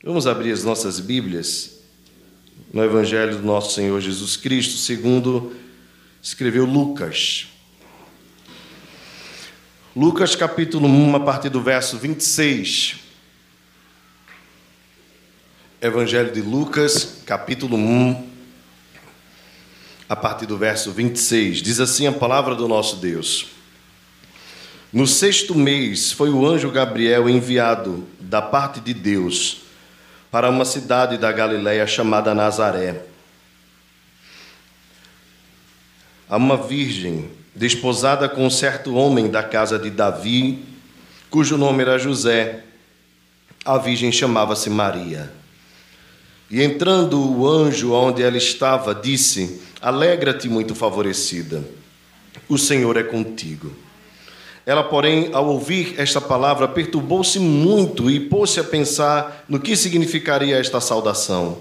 Vamos abrir as nossas Bíblias no Evangelho do nosso Senhor Jesus Cristo, segundo escreveu Lucas. Lucas capítulo 1, a partir do verso 26. Evangelho de Lucas, capítulo 1, a partir do verso 26. Diz assim a palavra do nosso Deus. No sexto mês foi o anjo Gabriel enviado da parte de Deus para uma cidade da Galiléia chamada Nazaré. A uma virgem desposada com um certo homem da casa de Davi, cujo nome era José. A virgem chamava-se Maria. E entrando o anjo onde ela estava, disse: Alegra-te, muito favorecida, o Senhor é contigo. Ela, porém, ao ouvir esta palavra, perturbou-se muito e pôs-se a pensar no que significaria esta saudação.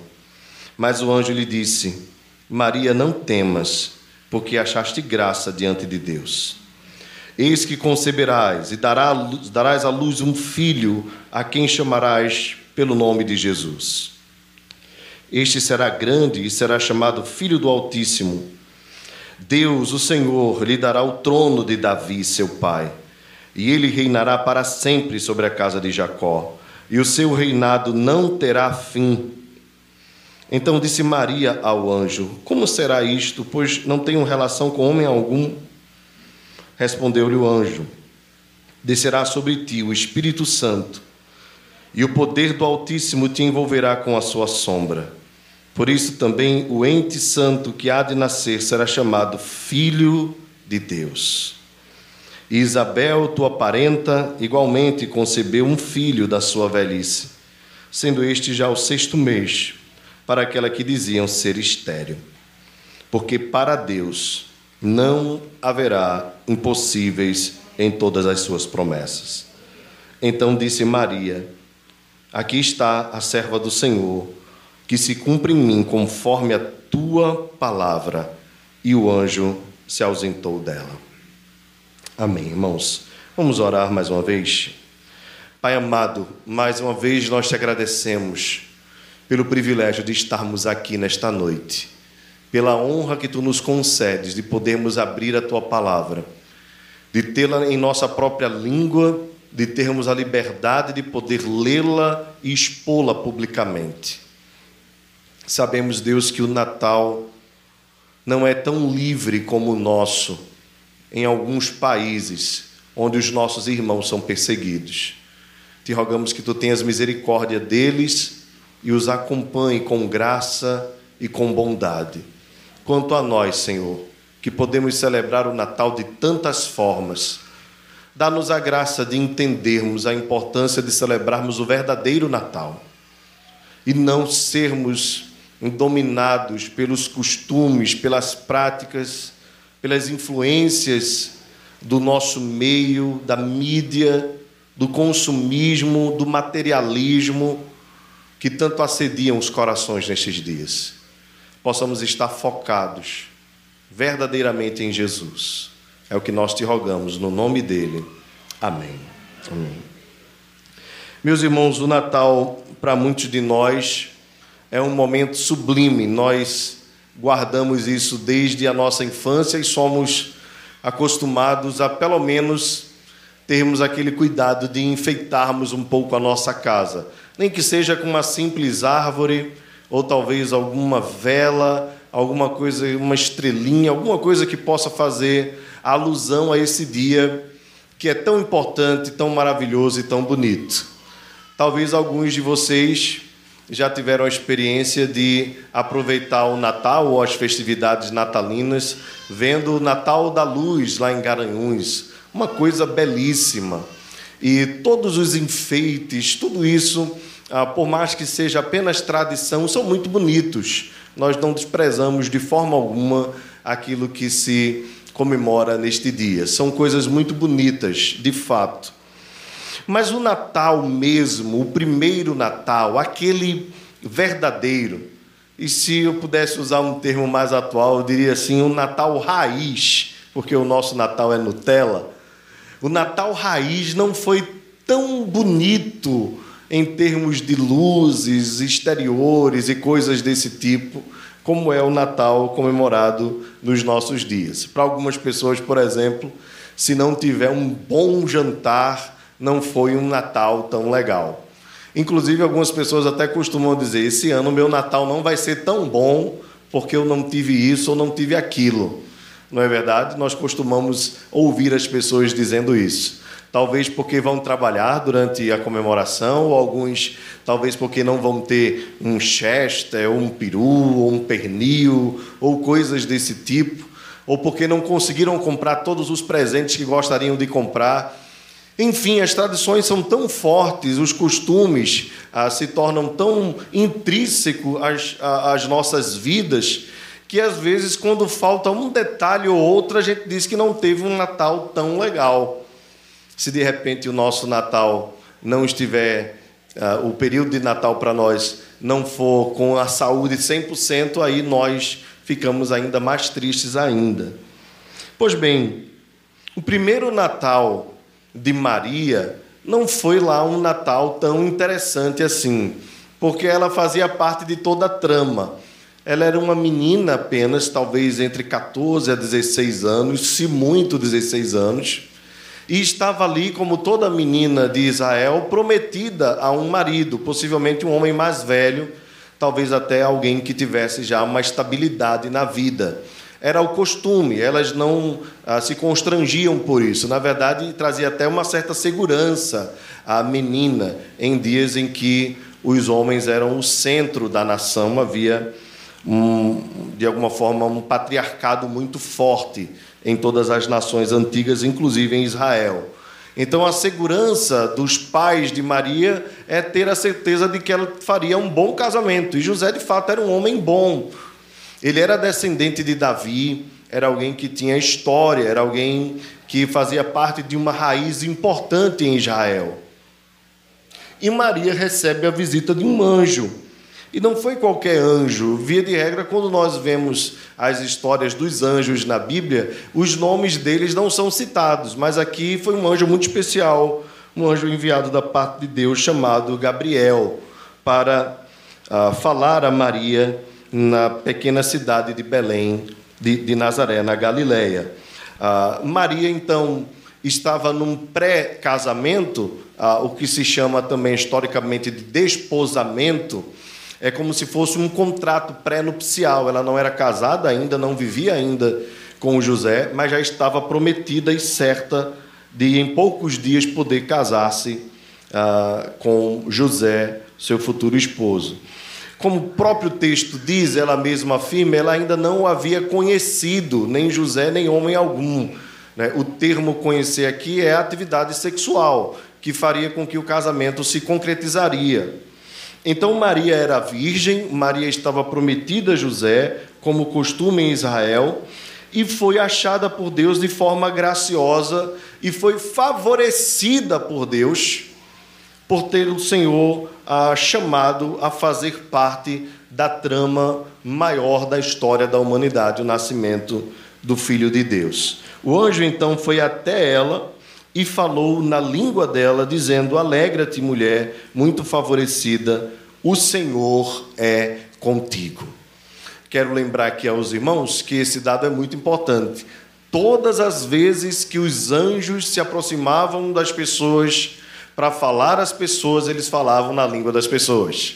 Mas o anjo lhe disse: Maria, não temas, porque achaste graça diante de Deus. Eis que conceberás e darás à luz um filho, a quem chamarás pelo nome de Jesus. Este será grande e será chamado Filho do Altíssimo Deus, o Senhor, lhe dará o trono de Davi, seu pai, e ele reinará para sempre sobre a casa de Jacó, e o seu reinado não terá fim. Então disse Maria ao anjo: Como será isto, pois não tenho relação com homem algum? Respondeu-lhe o anjo: Descerá sobre ti o Espírito Santo, e o poder do Altíssimo te envolverá com a sua sombra. Por isso também o ente santo que há de nascer será chamado Filho de Deus. E Isabel, tua parenta, igualmente concebeu um filho da sua velhice, sendo este já o sexto mês, para aquela que diziam ser estéril. Porque para Deus não haverá impossíveis em todas as suas promessas. Então disse Maria: Aqui está a serva do Senhor que se cumpra em mim conforme a tua palavra. E o anjo se ausentou dela. Amém, irmãos. Vamos orar mais uma vez. Pai amado, mais uma vez nós te agradecemos pelo privilégio de estarmos aqui nesta noite, pela honra que tu nos concedes de podermos abrir a tua palavra, de tê-la em nossa própria língua, de termos a liberdade de poder lê-la e expô-la publicamente. Sabemos, Deus, que o Natal não é tão livre como o nosso em alguns países onde os nossos irmãos são perseguidos. Te rogamos que tu tenhas misericórdia deles e os acompanhe com graça e com bondade. Quanto a nós, Senhor, que podemos celebrar o Natal de tantas formas, dá-nos a graça de entendermos a importância de celebrarmos o verdadeiro Natal e não sermos dominados pelos costumes, pelas práticas, pelas influências do nosso meio, da mídia, do consumismo, do materialismo que tanto assediam os corações nestes dias. Possamos estar focados verdadeiramente em Jesus. É o que nós te rogamos, no nome dele. Amém. Amém. Meus irmãos, o Natal, para muitos de nós, é um momento sublime. Nós guardamos isso desde a nossa infância e somos acostumados a, pelo menos, termos aquele cuidado de enfeitarmos um pouco a nossa casa. Nem que seja com uma simples árvore, ou talvez alguma vela, alguma coisa, uma estrelinha, alguma coisa que possa fazer alusão a esse dia que é tão importante, tão maravilhoso e tão bonito. Talvez alguns de vocês já tiveram a experiência de aproveitar o Natal ou as festividades natalinas, vendo o Natal da Luz lá em Garanhuns, uma coisa belíssima. E todos os enfeites, tudo isso, ah, por mais que seja apenas tradição, são muito bonitos. Nós não desprezamos de forma alguma aquilo que se comemora neste dia. São coisas muito bonitas, de fato. Mas o Natal mesmo, o primeiro Natal, aquele verdadeiro, e se eu pudesse usar um termo mais atual, eu diria assim, o Natal raiz, porque o nosso Natal é Nutella. O Natal raiz não foi tão bonito em termos de luzes, exteriores e coisas desse tipo, como é o Natal comemorado nos nossos dias. Para algumas pessoas, por exemplo, se não tiver um bom jantar, não foi um Natal tão legal. Inclusive, algumas pessoas até costumam dizer: esse ano meu Natal não vai ser tão bom porque eu não tive isso ou não tive aquilo. Não é verdade? Nós costumamos ouvir as pessoas dizendo isso talvez porque vão trabalhar durante a comemoração, ou alguns talvez porque não vão ter um chester, ou um peru, ou um pernil, ou coisas desse tipo, ou porque não conseguiram comprar todos os presentes que gostariam de comprar. Enfim, as tradições são tão fortes, os costumes ah, se tornam tão intrínsecos às, às nossas vidas, que às vezes, quando falta um detalhe ou outro, a gente diz que não teve um Natal tão legal. Se de repente o nosso Natal não estiver, uh, o período de Natal para nós não for com a saúde 100%, aí nós ficamos ainda mais tristes ainda. Pois bem, o primeiro Natal de Maria não foi lá um Natal tão interessante assim, porque ela fazia parte de toda a trama. Ela era uma menina apenas, talvez entre 14 a 16 anos, se muito 16 anos e estava ali, como toda menina de Israel, prometida a um marido, possivelmente um homem mais velho, talvez até alguém que tivesse já uma estabilidade na vida. Era o costume, elas não ah, se constrangiam por isso. Na verdade, trazia até uma certa segurança à menina em dias em que os homens eram o centro da nação, havia, um, de alguma forma, um patriarcado muito forte em todas as nações antigas, inclusive em Israel. Então, a segurança dos pais de Maria é ter a certeza de que ela faria um bom casamento. E José, de fato, era um homem bom. Ele era descendente de Davi, era alguém que tinha história, era alguém que fazia parte de uma raiz importante em Israel. E Maria recebe a visita de um anjo e não foi qualquer anjo. Via de regra, quando nós vemos as histórias dos anjos na Bíblia, os nomes deles não são citados, mas aqui foi um anjo muito especial, um anjo enviado da parte de Deus chamado Gabriel, para uh, falar a Maria na pequena cidade de Belém, de, de Nazaré, na Galileia. Uh, Maria, então, estava num pré-casamento, uh, o que se chama também historicamente de desposamento é como se fosse um contrato pré-nupcial. Ela não era casada ainda, não vivia ainda com José, mas já estava prometida e certa de, em poucos dias, poder casar-se ah, com José, seu futuro esposo. Como o próprio texto diz, ela mesma afirma, ela ainda não havia conhecido nem José, nem homem algum. Né? O termo conhecer aqui é atividade sexual, que faria com que o casamento se concretizaria. Então Maria era virgem, Maria estava prometida a José, como costume em Israel, e foi achada por Deus de forma graciosa e foi favorecida por Deus por ter o Senhor ah, chamado a fazer parte da trama maior da história da humanidade, o nascimento do Filho de Deus. O anjo então foi até ela e falou na língua dela, dizendo: Alegra-te, mulher, muito favorecida, o Senhor é contigo. Quero lembrar aqui aos irmãos que esse dado é muito importante. Todas as vezes que os anjos se aproximavam das pessoas para falar às pessoas, eles falavam na língua das pessoas.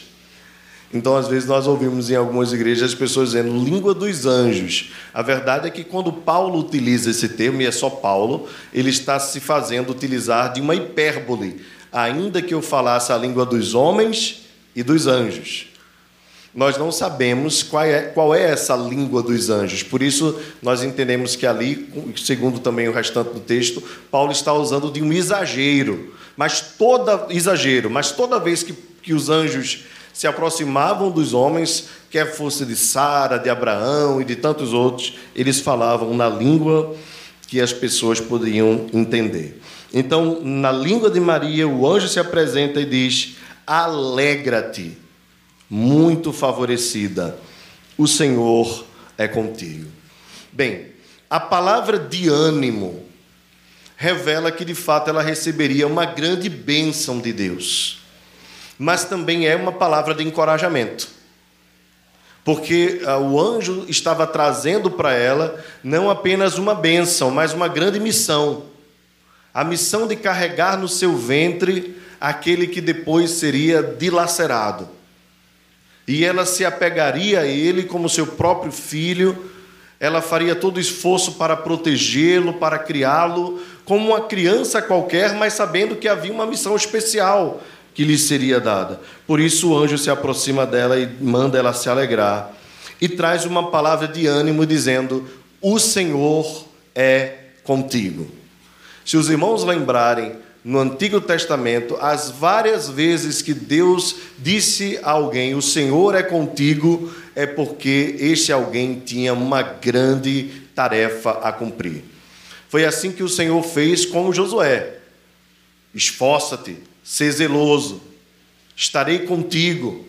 Então, às vezes, nós ouvimos em algumas igrejas as pessoas dizendo língua dos anjos. A verdade é que quando Paulo utiliza esse termo, e é só Paulo, ele está se fazendo utilizar de uma hipérbole. Ainda que eu falasse a língua dos homens e dos anjos. Nós não sabemos qual é, qual é essa língua dos anjos, por isso nós entendemos que ali, segundo também o restante do texto, Paulo está usando de um exagero, mas toda exagero, mas toda vez que, que os anjos se aproximavam dos homens, quer fosse de Sara, de Abraão e de tantos outros, eles falavam na língua que as pessoas podiam entender. Então, na língua de Maria, o anjo se apresenta e diz: Alegra-te, muito favorecida, o Senhor é contigo. Bem, a palavra de ânimo revela que de fato ela receberia uma grande bênção de Deus. mas também é uma palavra de encorajamento. Porque ah, o anjo estava trazendo para ela não apenas uma bênção, mas uma grande missão. A missão de carregar no seu ventre aquele que depois seria dilacerado. E ela se apegaria a ele como seu próprio filho, ela faria todo o esforço para protegê-lo, para criá-lo, como uma criança qualquer, mas sabendo que havia uma missão especial que lhe seria dada. Por isso o anjo se aproxima dela e manda ela se alegrar e traz uma palavra de ânimo dizendo: "O Senhor é contigo". Se os irmãos lembrarem no Antigo Testamento, as várias vezes que Deus disse a alguém: "O Senhor é contigo", é porque este alguém tinha uma grande tarefa a cumprir. Foi assim que o Senhor fez com Josué. Esforça-te, Sê zeloso, estarei contigo,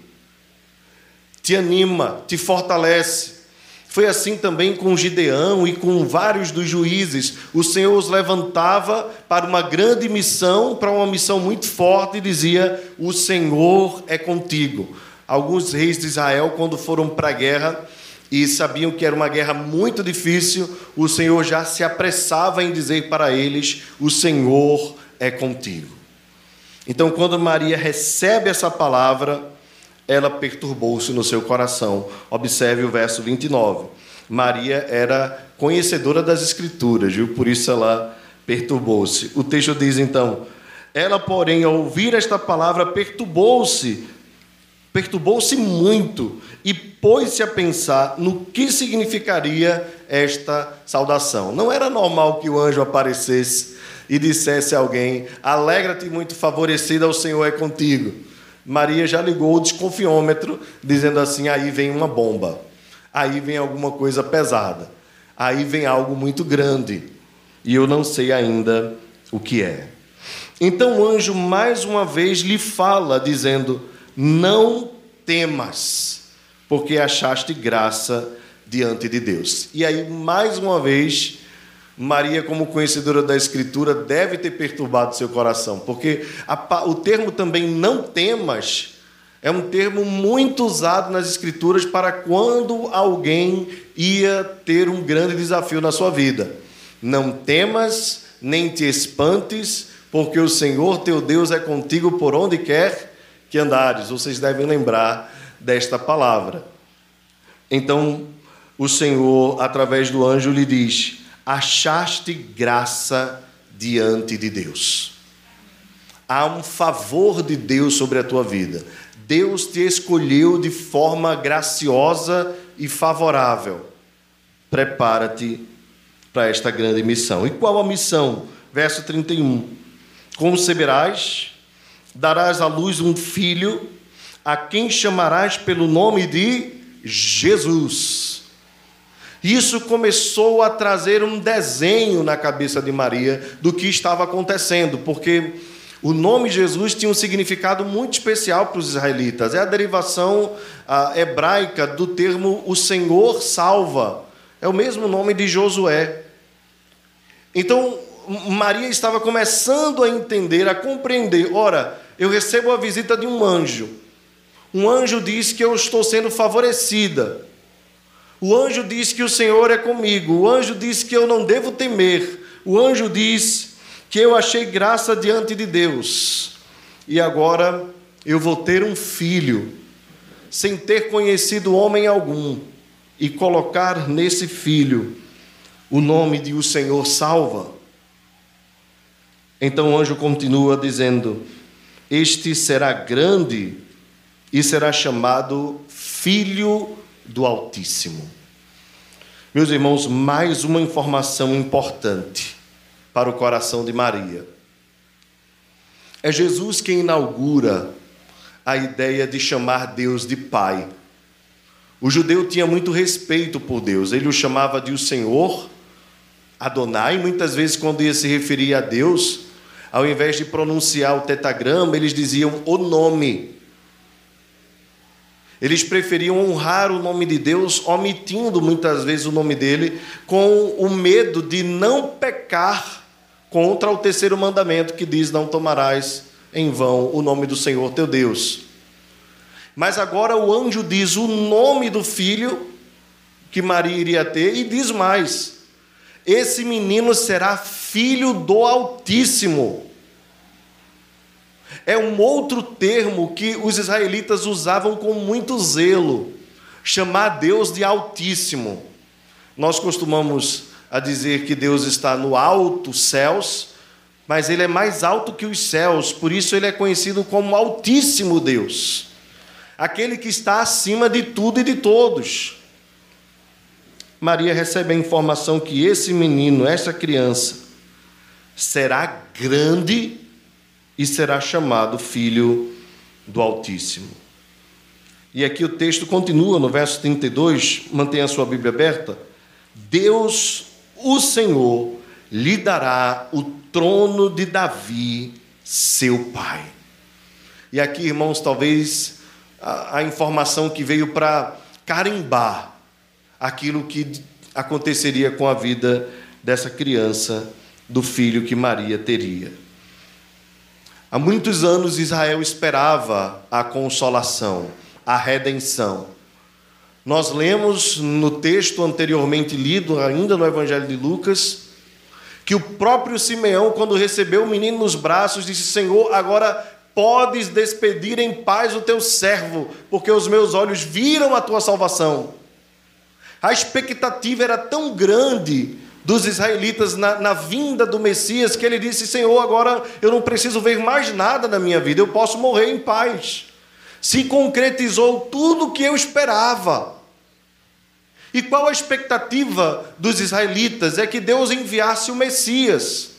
te anima, te fortalece. Foi assim também com Gideão e com vários dos juízes. O Senhor os levantava para uma grande missão, para uma missão muito forte, e dizia: O Senhor é contigo. Alguns reis de Israel, quando foram para a guerra e sabiam que era uma guerra muito difícil, o Senhor já se apressava em dizer para eles: O Senhor é contigo. Então, quando Maria recebe essa palavra, ela perturbou-se no seu coração. Observe o verso 29. Maria era conhecedora das Escrituras, viu? Por isso ela perturbou-se. O texto diz então: Ela, porém, ao ouvir esta palavra, perturbou-se, perturbou-se muito e pôs-se a pensar no que significaria esta saudação. Não era normal que o anjo aparecesse e dissesse a alguém: Alegra-te muito favorecida, o Senhor é contigo. Maria já ligou o desconfiômetro, dizendo assim: aí vem uma bomba, aí vem alguma coisa pesada, aí vem algo muito grande, e eu não sei ainda o que é. Então o anjo mais uma vez lhe fala, dizendo: Não temas, porque achaste graça diante de Deus. E aí, mais uma vez, Maria, como conhecedora da Escritura, deve ter perturbado seu coração, porque a, o termo também não temas é um termo muito usado nas Escrituras para quando alguém ia ter um grande desafio na sua vida. Não temas, nem te espantes, porque o Senhor teu Deus é contigo por onde quer que andares. Vocês devem lembrar desta palavra. Então, o Senhor, através do anjo, lhe diz: achaste graça diante de Deus. Há um favor de Deus sobre a tua vida. Deus te escolheu de forma graciosa e favorável. Prepara-te para esta grande missão. E qual a missão? Verso 31. Conceberás, darás à luz um filho, a quem chamarás pelo nome de Jesus isso começou a trazer um desenho na cabeça de Maria do que estava acontecendo, porque o nome Jesus tinha um significado muito especial para os israelitas. É a derivação a, hebraica do termo o Senhor salva. É o mesmo nome de Josué. Então, Maria estava começando a entender, a compreender: ora, eu recebo a visita de um anjo. Um anjo diz que eu estou sendo favorecida. O anjo diz que o Senhor é comigo. O anjo diz que eu não devo temer. O anjo diz que eu achei graça diante de Deus. E agora eu vou ter um filho, sem ter conhecido homem algum, e colocar nesse filho o nome de o Senhor salva. Então o anjo continua dizendo: Este será grande e será chamado Filho do Altíssimo. Meus irmãos, mais uma informação importante para o coração de Maria. É Jesus quem inaugura a ideia de chamar Deus de Pai. O judeu tinha muito respeito por Deus, ele o chamava de o Senhor, Adonai, muitas vezes, quando ia se referir a Deus, ao invés de pronunciar o tetagrama, eles diziam o nome. Eles preferiam honrar o nome de Deus, omitindo muitas vezes o nome dele, com o medo de não pecar contra o terceiro mandamento que diz: Não tomarás em vão o nome do Senhor teu Deus. Mas agora o anjo diz o nome do filho que Maria iria ter e diz mais: esse menino será filho do Altíssimo. É um outro termo que os israelitas usavam com muito zelo, chamar Deus de Altíssimo. Nós costumamos a dizer que Deus está no alto céus, mas ele é mais alto que os céus, por isso ele é conhecido como Altíssimo Deus, aquele que está acima de tudo e de todos. Maria recebe a informação que esse menino, essa criança, será grande e será chamado Filho do Altíssimo. E aqui o texto continua no verso 32, mantenha a sua Bíblia aberta. Deus, o Senhor, lhe dará o trono de Davi, seu pai. E aqui, irmãos, talvez a, a informação que veio para carimbar aquilo que aconteceria com a vida dessa criança, do filho que Maria teria. Há muitos anos Israel esperava a consolação, a redenção. Nós lemos no texto anteriormente lido, ainda no Evangelho de Lucas, que o próprio Simeão, quando recebeu o menino nos braços, disse: Senhor, agora podes despedir em paz o teu servo, porque os meus olhos viram a tua salvação a expectativa era tão grande dos israelitas na, na, vinda do Messias que ele disse: Senhor, agora eu não preciso ver mais nada na minha vida, eu posso morrer em paz. Se concretizou tudo o que eu esperava. E qual a expectativa dos israelitas? É que Deus enviasse o Messias.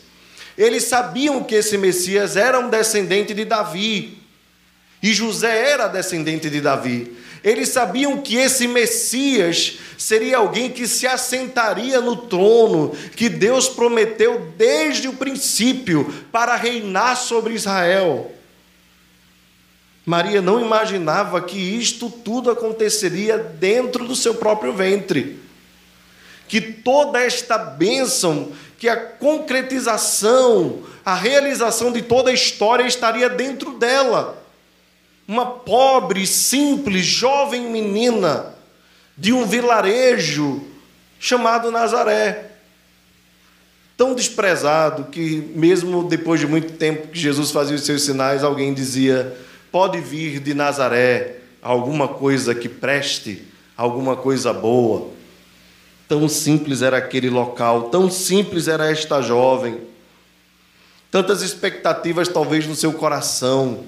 Eles sabiam que esse Messias era um descendente de Davi. E José era descendente de Davi. Eles sabiam que esse Messias seria alguém que se assentaria no trono que Deus prometeu desde o princípio para reinar sobre Israel. Maria não imaginava que isto tudo aconteceria dentro do seu próprio ventre. Que toda esta bênção, que a concretização, a realização de toda a história estaria dentro dela uma pobre, simples, jovem menina de um vilarejo chamado Nazaré. Tão desprezado que, mesmo depois de muito tempo que Jesus fazia os seus sinais, alguém dizia: pode vir de Nazaré alguma coisa que preste, alguma coisa boa. Tão simples era aquele local, tão simples era esta jovem. Tantas expectativas, talvez, no seu coração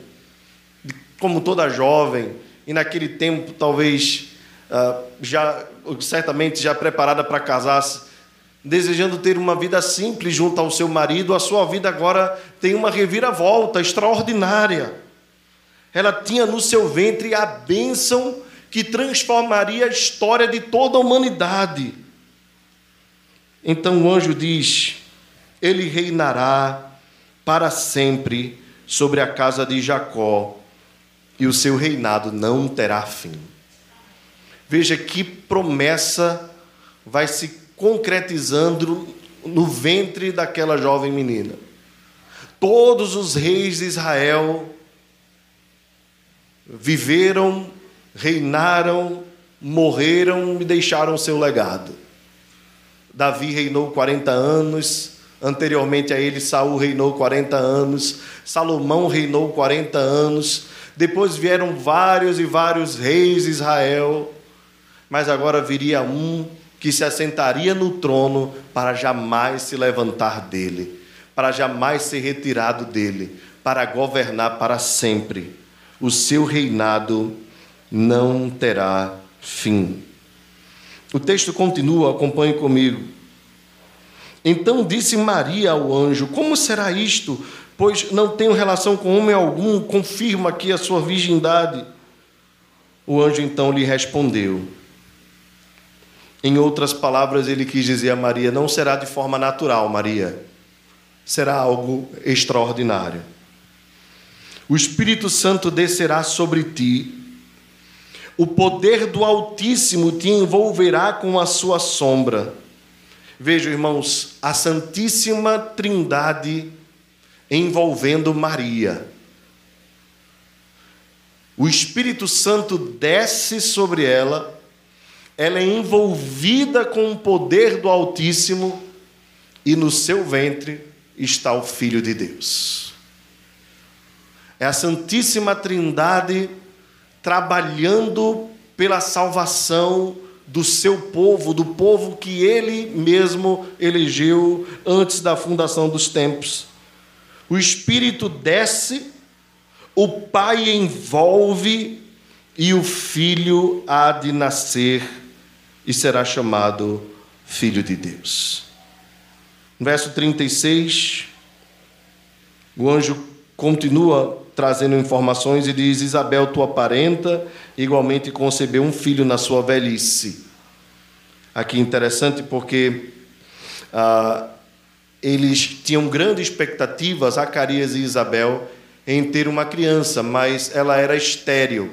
como toda jovem, e naquele tempo talvez uh, já certamente já preparada para casar-se, desejando ter uma vida simples junto ao seu marido, a sua vida agora tem uma reviravolta extraordinária. Ela tinha no seu ventre a bênção que transformaria a história de toda a humanidade. Então o anjo diz: Ele reinará para sempre sobre a casa de Jacó e o seu reinado não terá fim. Veja que promessa vai se concretizando no ventre daquela jovem menina. Todos os reis de Israel viveram, reinaram, morreram e deixaram seu legado. Davi reinou 40 anos, anteriormente a ele Saul reinou 40 anos, Salomão reinou 40 anos, depois vieram vários e vários reis de Israel, mas agora viria um que se assentaria no trono para jamais se levantar dele, para jamais ser retirado dele, para governar para sempre. O seu reinado não terá fim. O texto continua, acompanhe comigo. Então disse Maria ao anjo: Como será isto? Pois não tenho relação com homem algum, confirma aqui a sua virgindade. O anjo então lhe respondeu. Em outras palavras, ele quis dizer a Maria: não será de forma natural, Maria, será algo extraordinário. O Espírito Santo descerá sobre ti, o poder do Altíssimo te envolverá com a sua sombra. Vejam, irmãos, a Santíssima Trindade envolvendo Maria. O Espírito Santo desce sobre ela, ela é envolvida com o poder do Altíssimo e no seu ventre está o Filho de Deus. É a Santíssima Trindade trabalhando pela salvação do seu povo, do povo que ele mesmo elegeu antes da fundação dos tempos. O Espírito desce, o Pai envolve e o Filho há de nascer e será chamado Filho de Deus. Verso 36, o anjo continua trazendo informações e diz: Isabel, tua parenta, igualmente concebeu um filho na sua velhice. Aqui interessante porque ah, eles tinham grandes expectativas, Zacarias e Isabel, em ter uma criança, mas ela era estéril.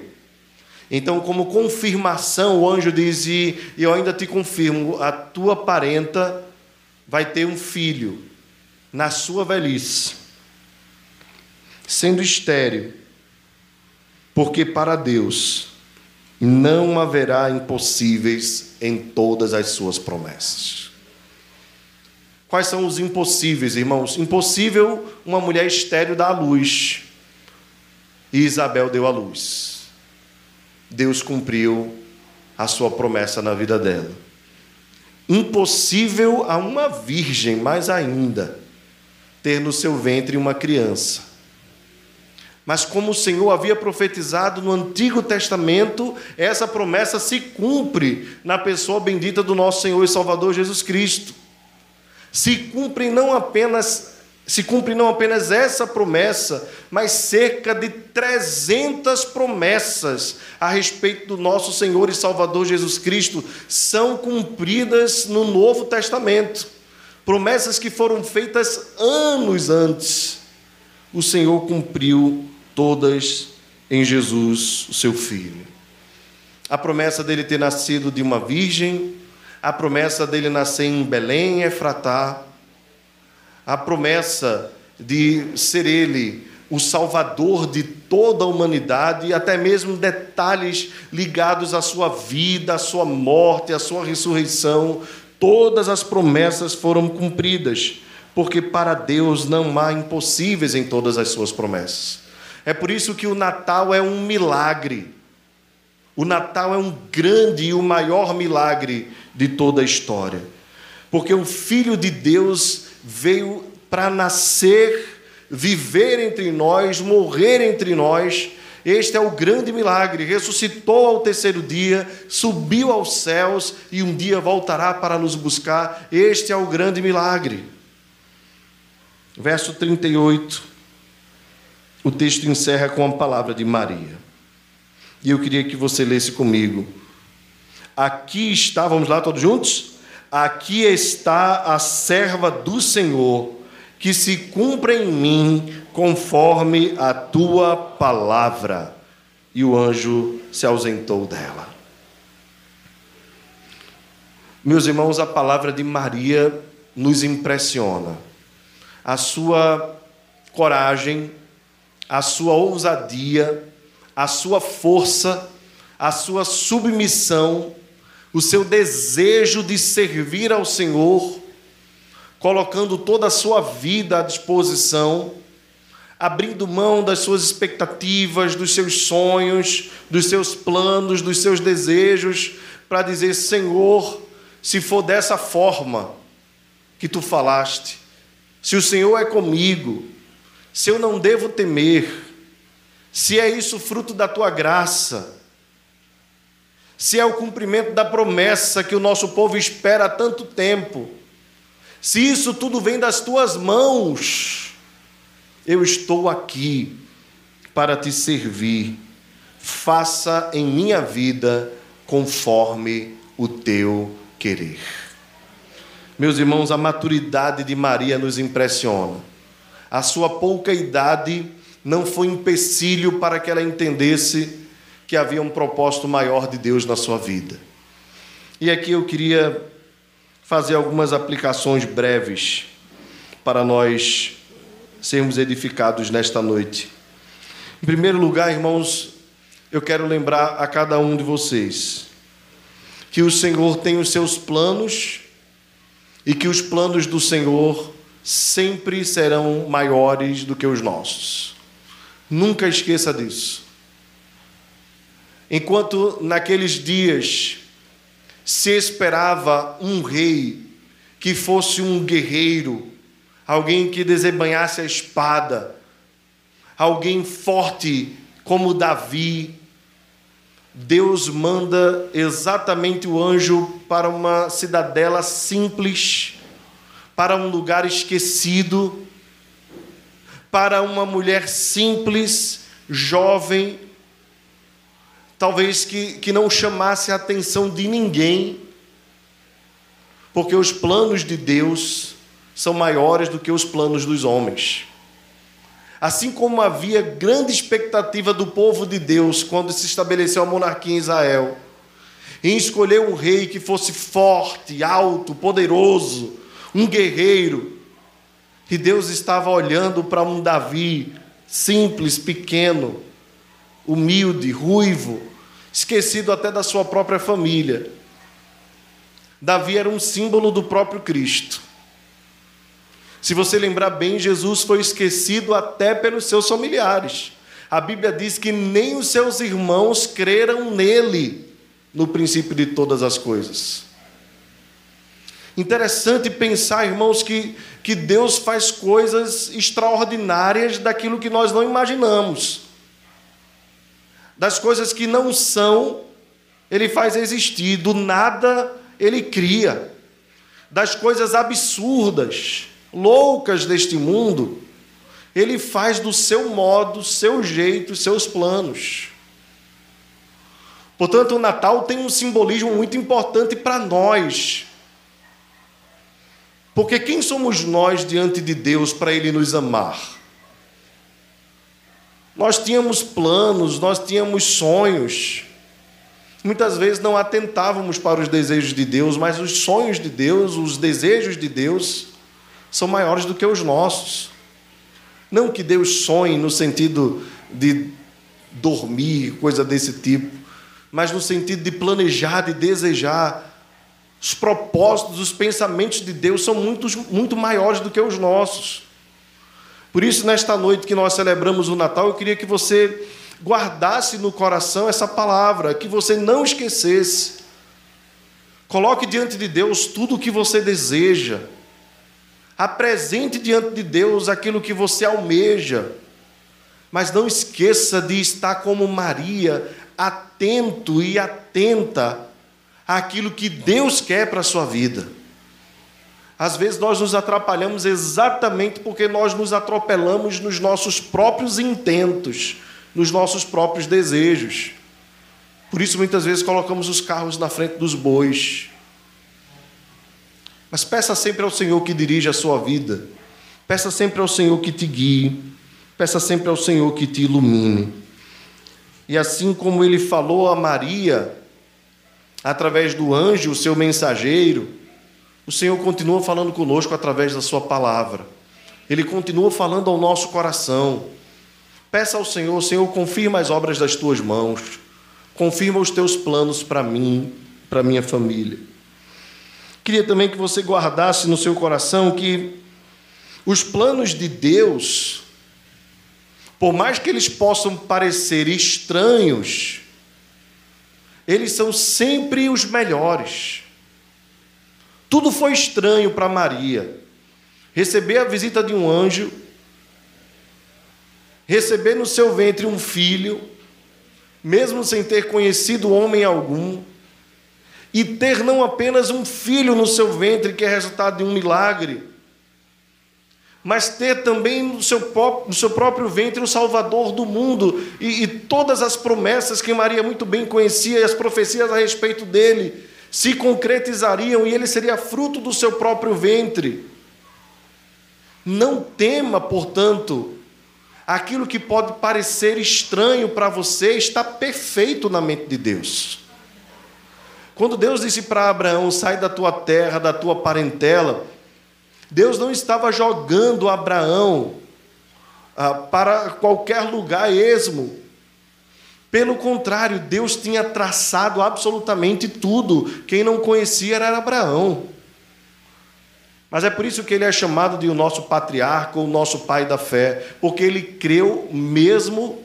Então, como confirmação, o anjo diz: E eu ainda te confirmo, a tua parenta vai ter um filho na sua velhice sendo estéril, porque para Deus não haverá impossíveis em todas as suas promessas. Quais são os impossíveis, irmãos? Impossível uma mulher estéril dar à luz. E Isabel deu à luz. Deus cumpriu a sua promessa na vida dela. Impossível a uma virgem, mais ainda, ter no seu ventre uma criança. Mas como o Senhor havia profetizado no Antigo Testamento, essa promessa se cumpre na pessoa bendita do nosso Senhor e Salvador Jesus Cristo. Se cumpre não apenas se cumpre não apenas essa promessa, mas cerca de 300 promessas a respeito do nosso Senhor e Salvador Jesus Cristo são cumpridas no Novo Testamento. Promessas que foram feitas anos antes. O Senhor cumpriu todas em Jesus, o seu filho. A promessa dele ter nascido de uma virgem, a promessa dele nascer em Belém, Efratá, a promessa de ser ele o salvador de toda a humanidade, e até mesmo detalhes ligados à sua vida, à sua morte, à sua ressurreição, todas as promessas foram cumpridas, porque para Deus não há impossíveis em todas as suas promessas. É por isso que o Natal é um milagre. O Natal é um grande e o maior milagre de toda a história. Porque o Filho de Deus veio para nascer, viver entre nós, morrer entre nós. Este é o grande milagre. Ressuscitou ao terceiro dia, subiu aos céus e um dia voltará para nos buscar. Este é o grande milagre. Verso 38 o texto encerra com a palavra de Maria. E eu queria que você lesse comigo. Aqui está, vamos lá todos juntos? Aqui está a serva do Senhor, que se cumpra em mim conforme a tua palavra. E o anjo se ausentou dela. Meus irmãos, a palavra de Maria nos impressiona. A sua coragem, a sua ousadia, a sua força, a sua submissão, o seu desejo de servir ao Senhor, colocando toda a sua vida à disposição, abrindo mão das suas expectativas, dos seus sonhos, dos seus planos, dos seus desejos, para dizer: Senhor, se for dessa forma que tu falaste, se o Senhor é comigo, se eu não devo temer, se é isso fruto da tua graça, se é o cumprimento da promessa que o nosso povo espera há tanto tempo, se isso tudo vem das tuas mãos, eu estou aqui para te servir. Faça em minha vida conforme o teu querer. Meus irmãos, a maturidade de Maria nos impressiona a sua pouca idade não foi empecilho para que ela entendesse que havia um propósito maior de Deus na sua vida. E aqui eu queria fazer algumas aplicações breves para nós sermos edificados nesta noite. Em primeiro lugar, irmãos, eu quero lembrar a cada um de vocês que o Senhor tem os seus planos e que os planos do Senhor sempre serão maiores do que os nossos. Nunca esqueça disso. Enquanto naqueles dias se esperava um rei que fosse um guerreiro, alguém que desembanhasse a espada, alguém forte como Davi, Deus manda exatamente o anjo para uma cidadela simples, para um lugar esquecido, para uma mulher simples, jovem, talvez que, que não chamasse a atenção de ninguém, porque os planos de Deus são maiores do que os planos dos homens. Assim como havia grande expectativa do povo de Deus quando se estabeleceu a monarquia em Israel, em escolher um rei que fosse forte, alto, poderoso, um guerreiro, e Deus estava olhando para um Davi simples, pequeno, humilde, ruivo, esquecido até da sua própria família. Davi era um símbolo do próprio Cristo. Se você lembrar bem, Jesus foi esquecido até pelos seus familiares. A Bíblia diz que nem os seus irmãos creram nele no princípio de todas as coisas. Interessante pensar, irmãos, que, que Deus faz coisas extraordinárias daquilo que nós não imaginamos das coisas que não são, ele faz existir, do nada ele cria. Das coisas absurdas, loucas deste mundo, ele faz do seu modo, seu jeito, seus planos. Portanto, o Natal tem um simbolismo muito importante para nós. Porque quem somos nós diante de Deus para Ele nos amar? Nós tínhamos planos, nós tínhamos sonhos. Muitas vezes não atentávamos para os desejos de Deus, mas os sonhos de Deus, os desejos de Deus, são maiores do que os nossos. Não que Deus sonhe no sentido de dormir, coisa desse tipo, mas no sentido de planejar, de desejar. Os propósitos, os pensamentos de Deus são muito, muito maiores do que os nossos. Por isso, nesta noite que nós celebramos o Natal, eu queria que você guardasse no coração essa palavra, que você não esquecesse. Coloque diante de Deus tudo o que você deseja. Apresente diante de Deus aquilo que você almeja. Mas não esqueça de estar como Maria, atento e atenta àquilo que Deus quer para a sua vida. Às vezes nós nos atrapalhamos exatamente porque nós nos atropelamos nos nossos próprios intentos, nos nossos próprios desejos. Por isso, muitas vezes, colocamos os carros na frente dos bois. Mas peça sempre ao Senhor que dirija a sua vida. Peça sempre ao Senhor que te guie. Peça sempre ao Senhor que te ilumine. E assim como ele falou a Maria, através do anjo, o seu mensageiro, o Senhor continua falando conosco através da Sua palavra. Ele continua falando ao nosso coração. Peça ao Senhor, Senhor, confirma as obras das tuas mãos. Confirma os teus planos para mim, para minha família. Queria também que você guardasse no seu coração que os planos de Deus, por mais que eles possam parecer estranhos, eles são sempre os melhores. Tudo foi estranho para Maria. Receber a visita de um anjo, receber no seu ventre um filho, mesmo sem ter conhecido homem algum, e ter não apenas um filho no seu ventre, que é resultado de um milagre, mas ter também no seu, próprio, no seu próprio ventre o Salvador do mundo e, e todas as promessas que Maria muito bem conhecia e as profecias a respeito dele se concretizariam e ele seria fruto do seu próprio ventre. Não tema, portanto, aquilo que pode parecer estranho para você está perfeito na mente de Deus. Quando Deus disse para Abraão: sai da tua terra, da tua parentela, Deus não estava jogando Abraão ah, para qualquer lugar esmo, Pelo contrário, Deus tinha traçado absolutamente tudo. Quem não conhecia era Abraão. Mas é por isso que ele é chamado de o nosso patriarca, o nosso pai da fé, porque ele creu mesmo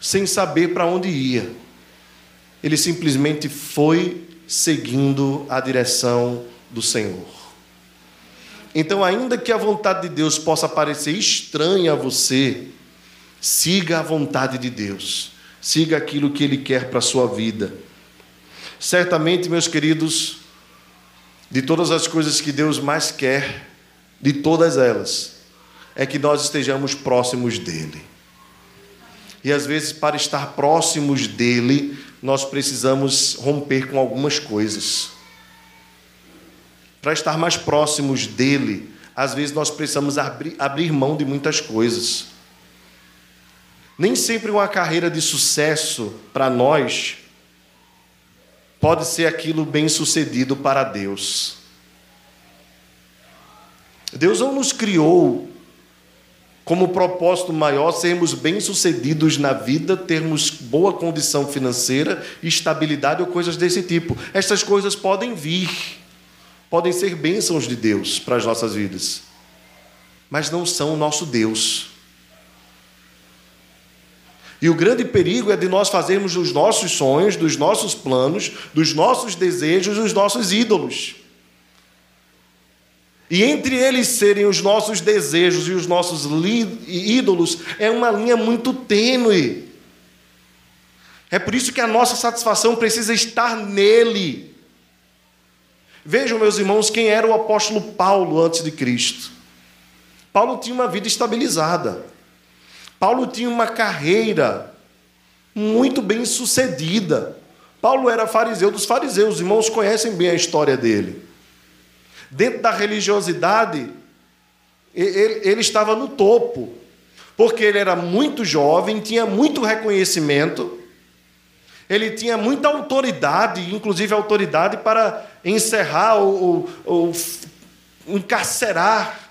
sem saber para onde ia. Ele simplesmente foi seguindo a direção do Senhor. Então, ainda que a vontade de Deus possa parecer estranha a você, siga a vontade de Deus. Siga aquilo que Ele quer para a sua vida. Certamente, meus queridos, de todas as coisas que Deus mais quer, de todas elas, é que nós estejamos próximos dEle. E às vezes, para estar próximos dEle, nós precisamos romper com algumas coisas. Para estar mais próximos dEle, às vezes nós precisamos abrir, abrir mão de muitas coisas. Nem sempre uma carreira de sucesso para nós pode ser aquilo bem sucedido para Deus. Deus não nos criou como propósito maior sermos bem-sucedidos na vida, termos boa condição financeira, estabilidade ou coisas desse tipo. Essas coisas podem vir, podem ser bênçãos de Deus para as nossas vidas, mas não são o nosso Deus. E o grande perigo é de nós fazermos dos nossos sonhos, dos nossos planos, dos nossos desejos, os nossos ídolos. E entre eles serem os nossos desejos e os nossos ídolos, é uma linha muito tênue. É por isso que a nossa satisfação precisa estar nele. Vejam, meus irmãos, quem era o apóstolo Paulo antes de Cristo. Paulo tinha uma vida estabilizada. Paulo tinha uma carreira muito bem sucedida. Paulo era fariseu dos fariseus, os irmãos conhecem bem a história dele. Dentro da religiosidade, ele, ele estava no topo, porque ele era muito jovem, tinha muito reconhecimento, ele tinha muita autoridade, inclusive autoridade para encerrar ou, ou, ou encarcerar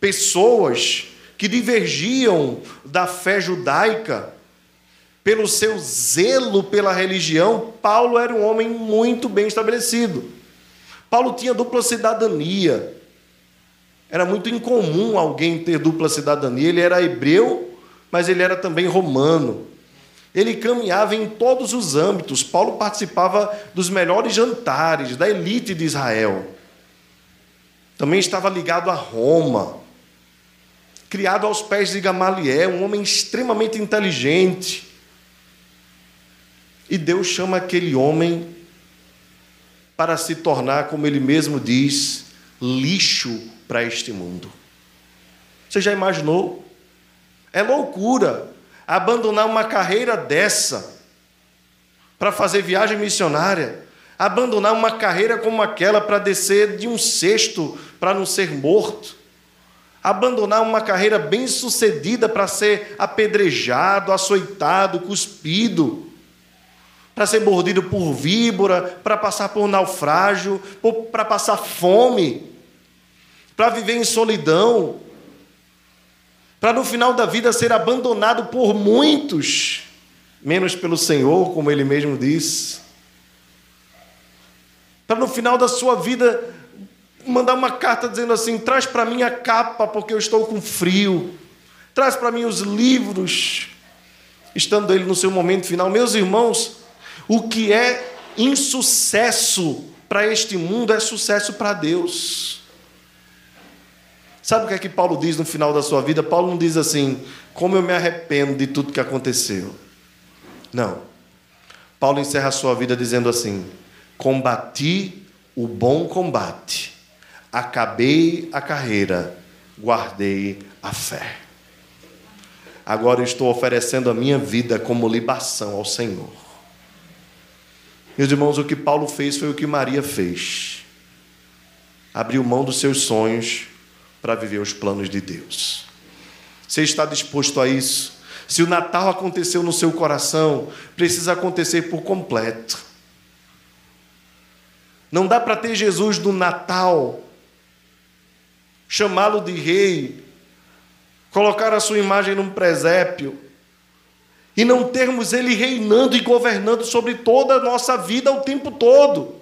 pessoas que divergiam da fé judaica, pelo seu zelo pela religião, Paulo era um homem muito bem estabelecido. Paulo tinha dupla cidadania. Era muito incomum alguém ter dupla cidadania. Ele era hebreu, mas ele era também romano. Ele caminhava em todos os âmbitos. Paulo participava dos melhores jantares, da elite de Israel. Também estava ligado a Roma criado aos pés de Gamaliel, um homem extremamente inteligente. E Deus chama aquele homem para se tornar, como ele mesmo diz, lixo para este mundo. Você já imaginou? É loucura abandonar uma carreira dessa para fazer viagem missionária, abandonar uma carreira como aquela para descer de um cesto para não ser morto abandonar uma carreira bem-sucedida para ser apedrejado, açoitado, cuspido, para ser mordido por víbora, para passar por naufrágio, para passar fome, para viver em solidão, para no final da vida ser abandonado por muitos, menos pelo Senhor, como ele mesmo diz. Para no final da sua vida mandar uma carta dizendo assim: traz para mim a capa, porque eu estou com frio. Traz para mim os livros, estando ele no seu momento final. Meus irmãos, o que é insucesso para este mundo é sucesso para Deus. Sabe o que é que Paulo diz no final da sua vida? Paulo não diz assim, como eu me arrependo de tudo que aconteceu. Não. Paulo encerra a sua vida dizendo assim: combati o bom combate acabei a carreira, guardei a fé. Agora estou oferecendo a minha vida como libação ao Senhor. Meus irmãos, o que Paulo fez foi o que Maria fez. Abriu mão dos seus sonhos para viver os planos de Deus. Você está disposto a isso? Se o Natal aconteceu no seu coração, precisa acontecer por completo. Não dá para ter Jesus no Natal chamá-lo de rei, colocar a sua imagem num presépio e não termos Ele reinando e governando sobre toda a nossa vida o tempo todo.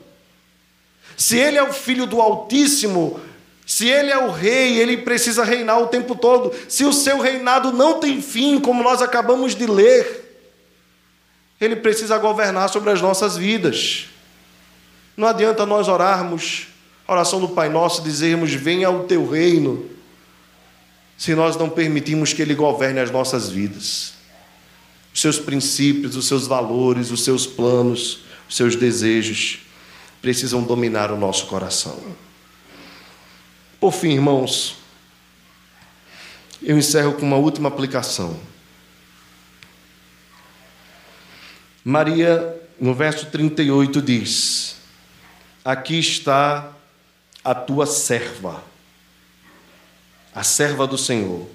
Se Ele é o Filho do Altíssimo, se Ele é o Rei, Ele precisa reinar o tempo todo. Se o seu reinado não tem fim, como nós acabamos de ler, Ele precisa governar sobre as nossas vidas. Não adianta nós orarmos a oração do Pai Nosso, dizermos: Venha o teu reino, se nós não permitirmos que Ele governe as nossas vidas os seus princípios, os seus valores, os seus planos, os seus desejos precisam dominar o nosso coração. Por fim, irmãos, eu encerro com uma última aplicação. Maria, no verso 38, diz: Aqui está a tua serva, a serva do Senhor,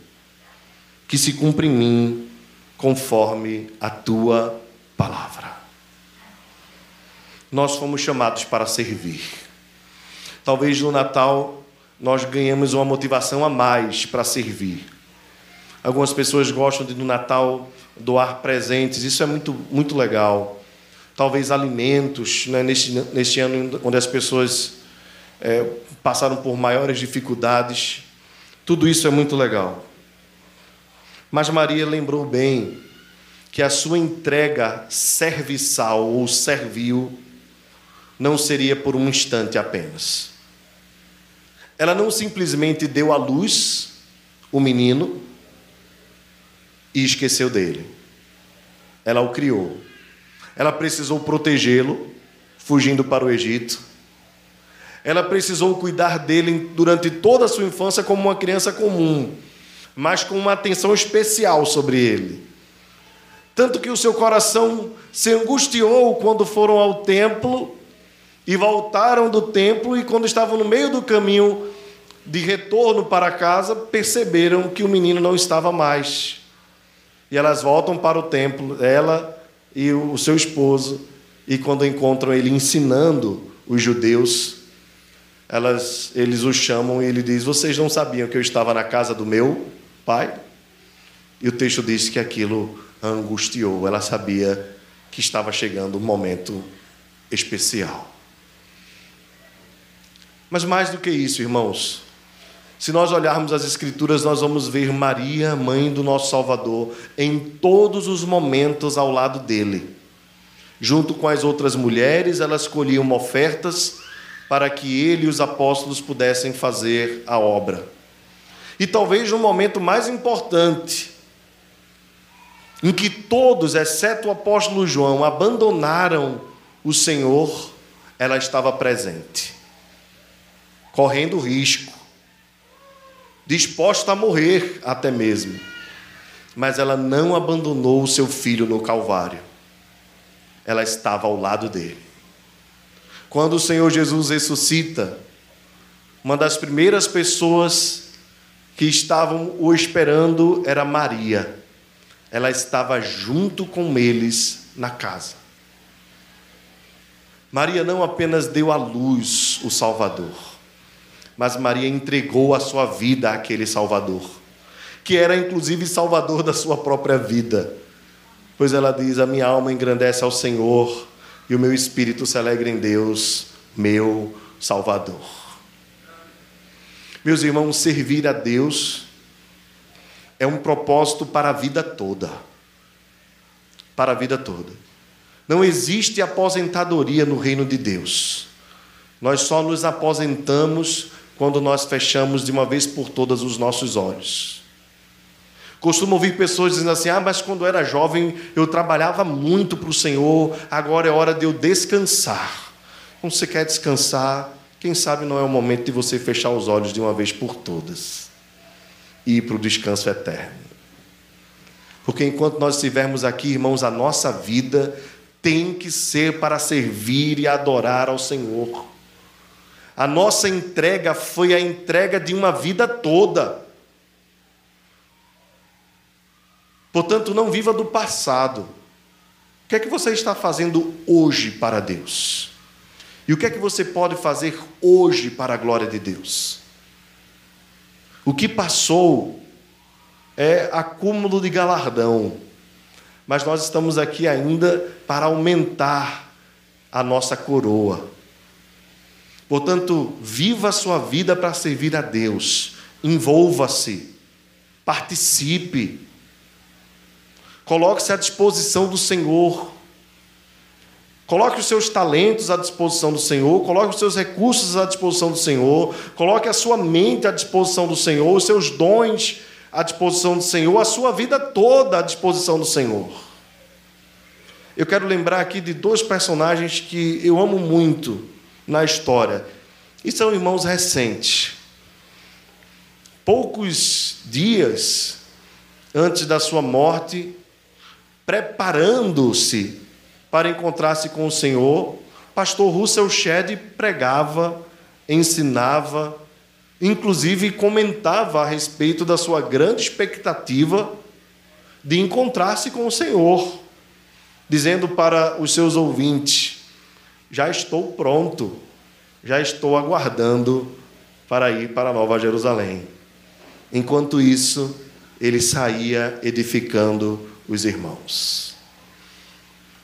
que se cumpre em mim conforme a tua palavra. Nós fomos chamados para servir. Talvez no Natal nós ganhemos uma motivação a mais para servir. Algumas pessoas gostam de no Natal doar presentes, isso é muito, muito legal. Talvez alimentos, né, neste, neste ano onde as pessoas é, passaram por maiores dificuldades, tudo isso é muito legal. Mas Maria lembrou bem que a sua entrega serviçal ou servil não seria por um instante apenas. Ela não simplesmente deu à luz o menino e esqueceu dele. Ela o criou. Ela precisou protegê-lo, fugindo para o Egito. Ela precisou cuidar dele durante toda a sua infância como uma criança comum mas com uma atenção especial sobre ele. Tanto que o seu coração se angustiou quando foram ao templo e voltaram do templo, e quando estavam no meio do caminho de retorno para casa, perceberam que o menino não estava mais. E elas voltam para o templo, ela e o seu esposo, e quando encontram ele ensinando os judeus, elas, eles o chamam e ele diz: Vocês não sabiam que eu estava na casa do meu pai. E o texto diz que aquilo a angustiou, ela sabia que estava chegando um momento especial. Mas mais do que isso, irmãos, se nós olharmos as Escrituras, nós vamos ver Maria, mãe do nosso Salvador, em todos os momentos ao lado dele. Junto com as outras mulheres, elas colhiam ofertas para que ele e os apóstolos pudessem fazer a obra. E talvez no momento mais importante, em que todos, exceto o apóstolo João, abandonaram o Senhor, ela estava presente, correndo risco, disposta a morrer até mesmo. Mas ela não abandonou o seu filho no Calvário, ela estava ao lado dele. Quando o Senhor Jesus ressuscita, uma das primeiras pessoas que estavam o esperando era Maria. Ela estava junto com eles na casa. Maria não apenas deu à luz o Salvador, mas Maria entregou a sua vida àquele Salvador, que era inclusive Salvador da sua própria vida. Pois ela diz: A minha alma engrandece ao Senhor e o meu espírito se alegra em Deus, meu Salvador. Meus irmãos, servir a Deus é um propósito para a vida toda. Para a vida toda. Não existe aposentadoria no reino de Deus. Nós só nos aposentamos quando nós fechamos de uma vez por todas os nossos olhos. Costumo ouvir pessoas dizendo assim: ah, mas quando eu era jovem eu trabalhava muito para o Senhor, agora é hora de eu descansar. Então, você quer descansar, quem sabe não é o momento de você fechar os olhos de uma vez por todas e ir para o descanso eterno. Porque enquanto nós estivermos aqui, irmãos, a nossa vida tem que ser para servir e adorar ao Senhor. A nossa entrega foi a entrega de uma vida toda. Portanto, não viva do passado. O que é que você está fazendo hoje para Deus? E o que é que você pode fazer hoje para a glória de Deus? O que passou é acúmulo de galardão, mas nós estamos aqui ainda para aumentar a nossa coroa. Portanto, viva a sua vida para servir a Deus, envolva-se, participe, coloque-se à disposição do Senhor. Coloque os seus talentos à disposição do Senhor, coloque os seus recursos à disposição do Senhor, coloque a sua mente à disposição do Senhor, os seus dons à disposição do Senhor, a sua vida toda à disposição do Senhor. Eu quero lembrar aqui de dois personagens que eu amo muito na história, e são irmãos recentes. Poucos dias antes da sua morte, preparando-se para encontrar-se com o Senhor, pastor Russell Shedd pregava, ensinava, inclusive comentava a respeito da sua grande expectativa de encontrar-se com o Senhor, dizendo para os seus ouvintes: Já estou pronto, já estou aguardando para ir para Nova Jerusalém. Enquanto isso, ele saía edificando os irmãos.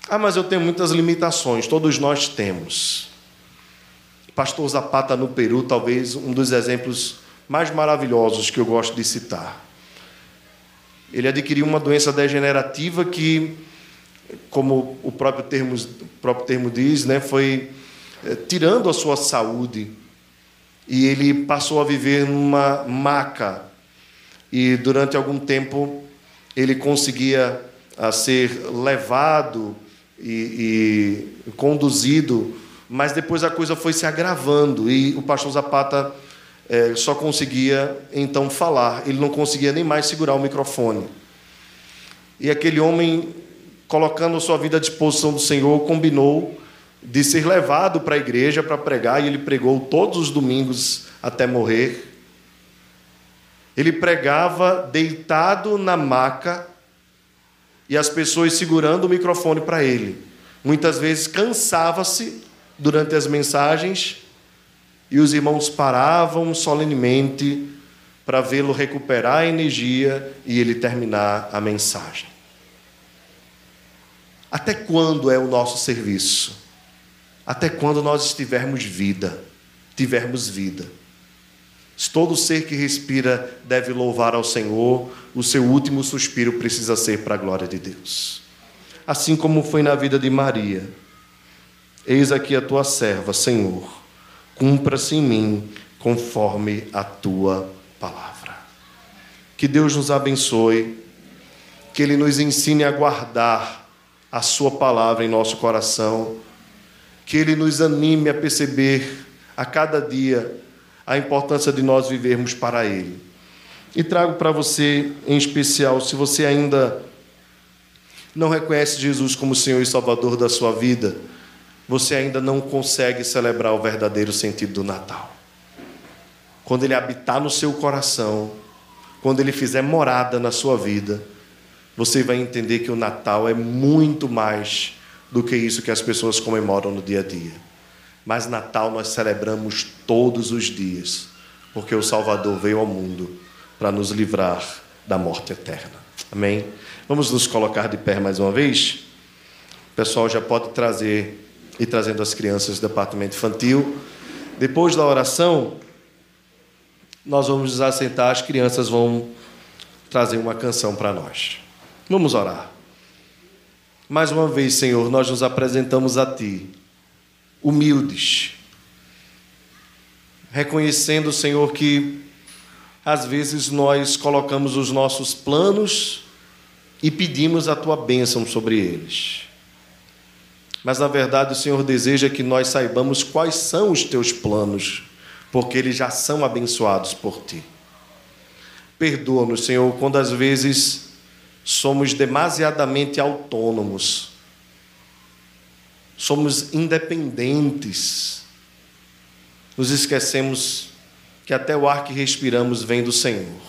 Ah, mas eu tenho muitas limitações, todos nós temos. Pastor Zapata no Peru, talvez um dos exemplos mais maravilhosos que eu gosto de citar. Ele adquiriu uma doença degenerativa que, como o próprio termo, o próprio termo diz, né, foi é, tirando a sua saúde. E ele passou a viver numa maca. E durante algum tempo ele conseguia a ser levado e, e conduzido, mas depois a coisa foi se agravando e o pastor Zapata é, só conseguia então falar, ele não conseguia nem mais segurar o microfone. E aquele homem, colocando sua vida à disposição do Senhor, combinou de ser levado para a igreja para pregar, e ele pregou todos os domingos até morrer. Ele pregava deitado na maca e as pessoas segurando o microfone para ele. Muitas vezes cansava-se durante as mensagens e os irmãos paravam solenemente para vê-lo recuperar a energia e ele terminar a mensagem. Até quando é o nosso serviço? Até quando nós estivermos vida, tivermos vida. Todo ser que respira deve louvar ao Senhor, o seu último suspiro precisa ser para a glória de Deus. Assim como foi na vida de Maria. Eis aqui a tua serva, Senhor, cumpra-se em mim conforme a tua palavra. Que Deus nos abençoe, que Ele nos ensine a guardar a Sua palavra em nosso coração, que Ele nos anime a perceber a cada dia a importância de nós vivermos para Ele. E trago para você, em especial, se você ainda não reconhece Jesus como Senhor e Salvador da sua vida, você ainda não consegue celebrar o verdadeiro sentido do Natal. Quando Ele habitar no seu coração, quando Ele fizer morada na sua vida, você vai entender que o Natal é muito mais do que isso que as pessoas comemoram no dia a dia. Mas Natal nós celebramos todos os dias, porque o Salvador veio ao mundo para nos livrar da morte eterna. Amém? Vamos nos colocar de pé mais uma vez? O pessoal já pode trazer e trazendo as crianças do departamento infantil. Depois da oração, nós vamos nos assentar, as crianças vão trazer uma canção para nós. Vamos orar. Mais uma vez, Senhor, nós nos apresentamos a Ti humildes, reconhecendo, Senhor, que às vezes nós colocamos os nossos planos e pedimos a tua bênção sobre eles. Mas na verdade o Senhor deseja que nós saibamos quais são os teus planos, porque eles já são abençoados por ti. Perdoa-nos, Senhor, quando às vezes somos demasiadamente autônomos somos independentes. Nos esquecemos que até o ar que respiramos vem do Senhor,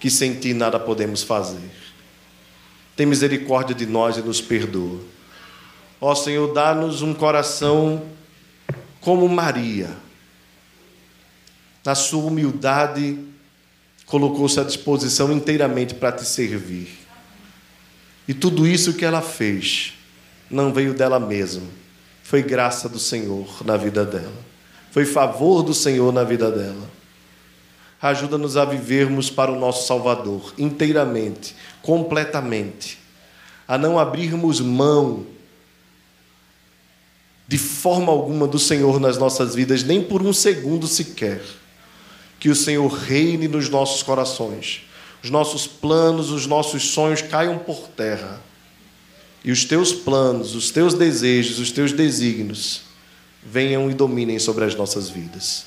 que sem Ti nada podemos fazer. Tem misericórdia de nós e nos perdoa. Ó Senhor, dá-nos um coração como Maria, na sua humildade, colocou-se à disposição inteiramente para te servir. E tudo isso que ela fez não veio dela mesma, foi graça do Senhor na vida dela, foi favor do Senhor na vida dela. Ajuda-nos a vivermos para o nosso Salvador inteiramente, completamente, a não abrirmos mão de forma alguma do Senhor nas nossas vidas, nem por um segundo sequer. Que o Senhor reine nos nossos corações, os nossos planos, os nossos sonhos caiam por terra e os teus planos, os teus desejos, os teus desígnios venham e dominem sobre as nossas vidas.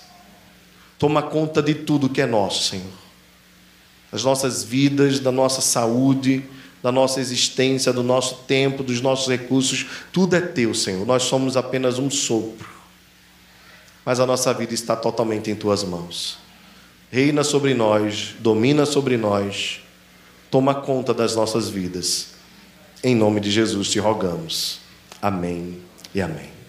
Toma conta de tudo que é nosso, Senhor. Das nossas vidas, da nossa saúde, da nossa existência, do nosso tempo, dos nossos recursos, tudo é teu, Senhor. Nós somos apenas um sopro. Mas a nossa vida está totalmente em tuas mãos. Reina sobre nós, domina sobre nós, toma conta das nossas vidas. Em nome de Jesus te rogamos. Amém e amém.